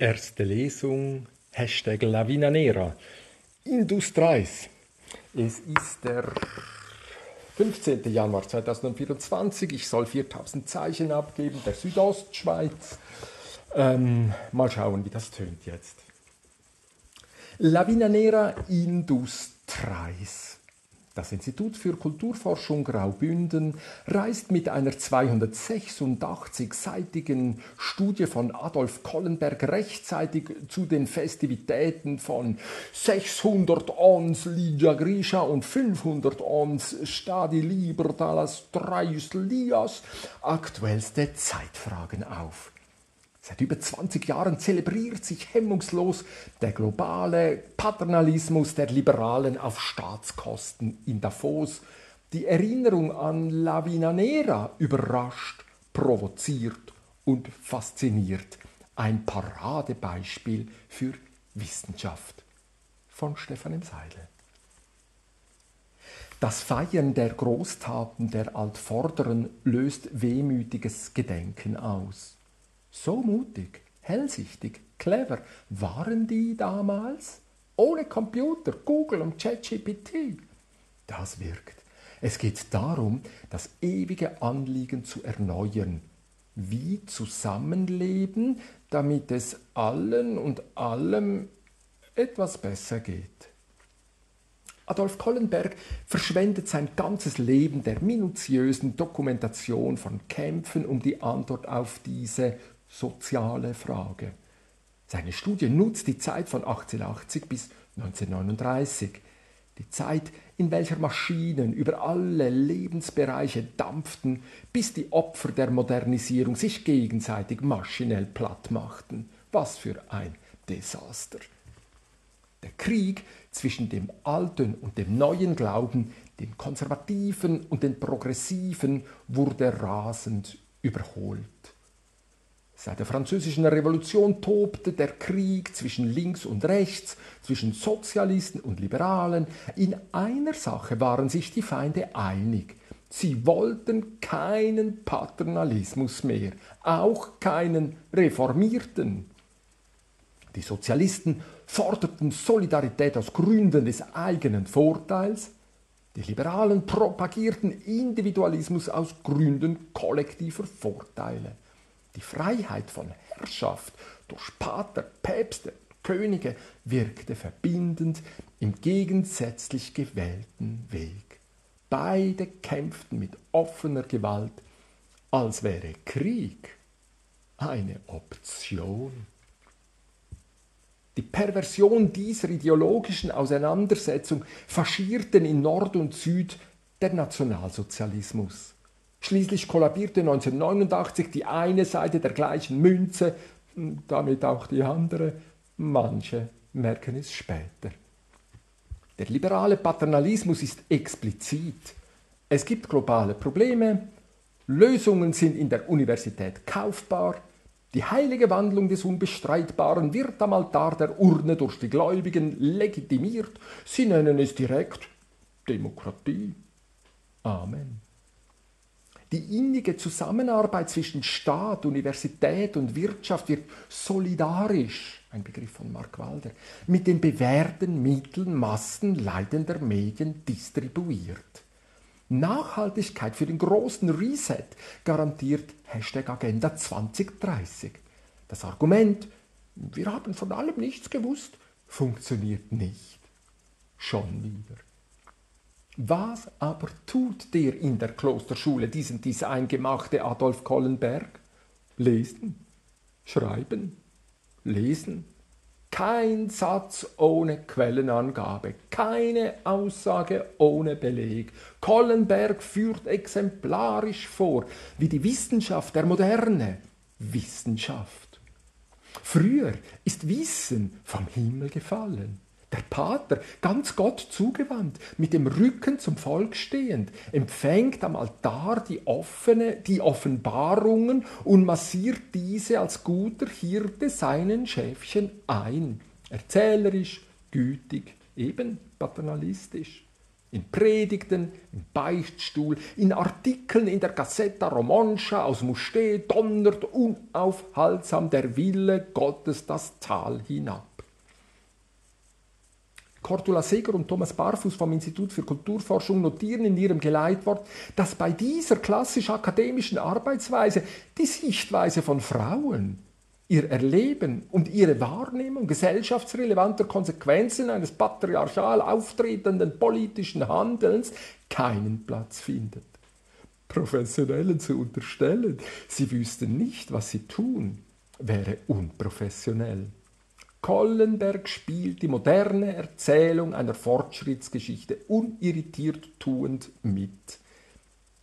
Erste Lesung, Hashtag Lavina Nera. Indus 3. Es ist der 15. Januar 2024. Ich soll 4000 Zeichen abgeben, der Südostschweiz. Ähm, mal schauen, wie das tönt jetzt. Lavina Nera Indus 3. Das Institut für Kulturforschung Graubünden reist mit einer 286-seitigen Studie von Adolf Kollenberg rechtzeitig zu den Festivitäten von 600 Ons Ligia Grisha und 500 Ons Stadi Liber Dallas Traius Lias aktuellste Zeitfragen auf. Seit über 20 Jahren zelebriert sich hemmungslos der globale Paternalismus der Liberalen auf Staatskosten in Davos. Die Erinnerung an La Nera überrascht, provoziert und fasziniert. Ein Paradebeispiel für Wissenschaft von Stefan M. Seidel. Das Feiern der Großtaten der Altvorderen löst wehmütiges Gedenken aus. So mutig, hellsichtig, clever waren die damals? Ohne Computer, Google und ChatGPT. Das wirkt. Es geht darum, das ewige Anliegen zu erneuern. Wie zusammenleben, damit es allen und allem etwas besser geht. Adolf Kollenberg verschwendet sein ganzes Leben der minutiösen Dokumentation von Kämpfen um die Antwort auf diese soziale Frage. Seine Studie nutzt die Zeit von 1880 bis 1939, die Zeit, in welcher Maschinen über alle Lebensbereiche dampften, bis die Opfer der Modernisierung sich gegenseitig maschinell platt machten. Was für ein Desaster. Der Krieg zwischen dem alten und dem neuen Glauben, dem konservativen und dem progressiven, wurde rasend überholt. Seit der französischen Revolution tobte der Krieg zwischen links und rechts, zwischen Sozialisten und Liberalen. In einer Sache waren sich die Feinde einig. Sie wollten keinen Paternalismus mehr, auch keinen reformierten. Die Sozialisten forderten Solidarität aus Gründen des eigenen Vorteils, die Liberalen propagierten Individualismus aus Gründen kollektiver Vorteile. Die Freiheit von Herrschaft durch Pater, Päpste, Könige wirkte verbindend im gegensätzlich gewählten Weg. Beide kämpften mit offener Gewalt, als wäre Krieg eine Option. Die Perversion dieser ideologischen Auseinandersetzung faschierten in Nord und Süd der Nationalsozialismus. Schließlich kollabierte 1989 die eine Seite der gleichen Münze, damit auch die andere. Manche merken es später. Der liberale Paternalismus ist explizit. Es gibt globale Probleme, Lösungen sind in der Universität kaufbar, die heilige Wandlung des Unbestreitbaren wird am Altar der Urne durch die Gläubigen legitimiert. Sie nennen es direkt Demokratie. Amen. Die innige Zusammenarbeit zwischen Staat, Universität und Wirtschaft wird solidarisch, ein Begriff von Mark Walder, mit den bewährten Mitteln Massen leidender Medien distribuiert. Nachhaltigkeit für den großen Reset garantiert Hashtag Agenda 2030. Das Argument, wir haben von allem nichts gewusst, funktioniert nicht. Schon wieder. Was aber tut der in der Klosterschule diesen Design gemachte Adolf Kollenberg? Lesen, schreiben, lesen. Kein Satz ohne Quellenangabe, keine Aussage ohne Beleg. Kollenberg führt exemplarisch vor, wie die Wissenschaft der Moderne Wissenschaft. Früher ist Wissen vom Himmel gefallen. Der Pater, ganz Gott zugewandt, mit dem Rücken zum Volk stehend, empfängt am Altar die, offene, die Offenbarungen und massiert diese als guter Hirte seinen Schäfchen ein. Erzählerisch, gütig, eben paternalistisch. In Predigten, im Beichtstuhl, in Artikeln in der Gazzetta Romancia aus Mustet donnert unaufhaltsam der Wille Gottes das Tal hinab. Cordula Seger und Thomas Barfuß vom Institut für Kulturforschung notieren in ihrem Geleitwort, dass bei dieser klassisch-akademischen Arbeitsweise die Sichtweise von Frauen, ihr Erleben und ihre Wahrnehmung gesellschaftsrelevanter Konsequenzen eines patriarchal auftretenden politischen Handelns keinen Platz findet. Professionellen zu unterstellen, sie wüssten nicht, was sie tun, wäre unprofessionell. Kollenberg spielt die moderne Erzählung einer Fortschrittsgeschichte unirritiert tuend mit.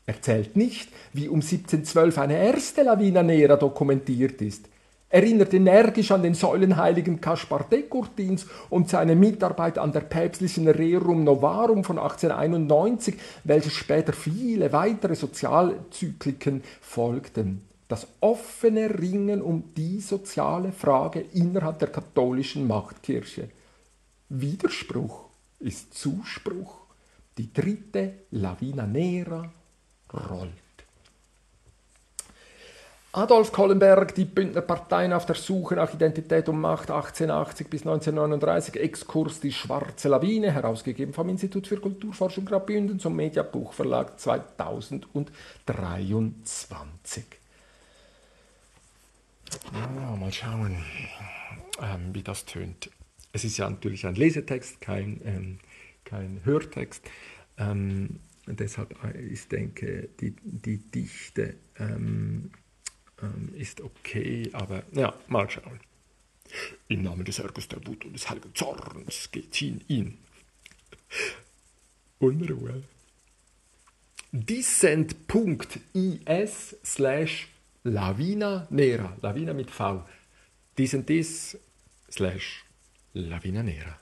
Er zählt nicht, wie um 1712 eine erste Lavina Nera dokumentiert ist, erinnert energisch an den Säulenheiligen Kaspar Dekurtins und seine Mitarbeit an der päpstlichen Rerum Novarum von 1891, welche später viele weitere Sozialzykliken folgten das offene Ringen um die soziale Frage innerhalb der katholischen Machtkirche. Widerspruch ist Zuspruch. Die dritte Lavina Nera rollt. Adolf Kollenberg, die Bündnerparteien auf der Suche nach Identität und Macht 1880 bis 1939, Exkurs Die schwarze Lawine, herausgegeben vom Institut für Kulturforschung Graubünden zum Mediabuchverlag 2023. Ja, mal schauen, ähm, wie das tönt. Es ist ja natürlich ein Lesetext, kein, ähm, kein Hörtext. Ähm, deshalb, äh, ich denke, die, die Dichte ähm, ähm, ist okay, aber ja, mal schauen. Im Namen des Ergos der Wut und des heiligen Zorns geht hin ihn. Unruhe. Dissent.is slash Lavina Nera, Lavina mit V, dies und dies slash Lavina Nera.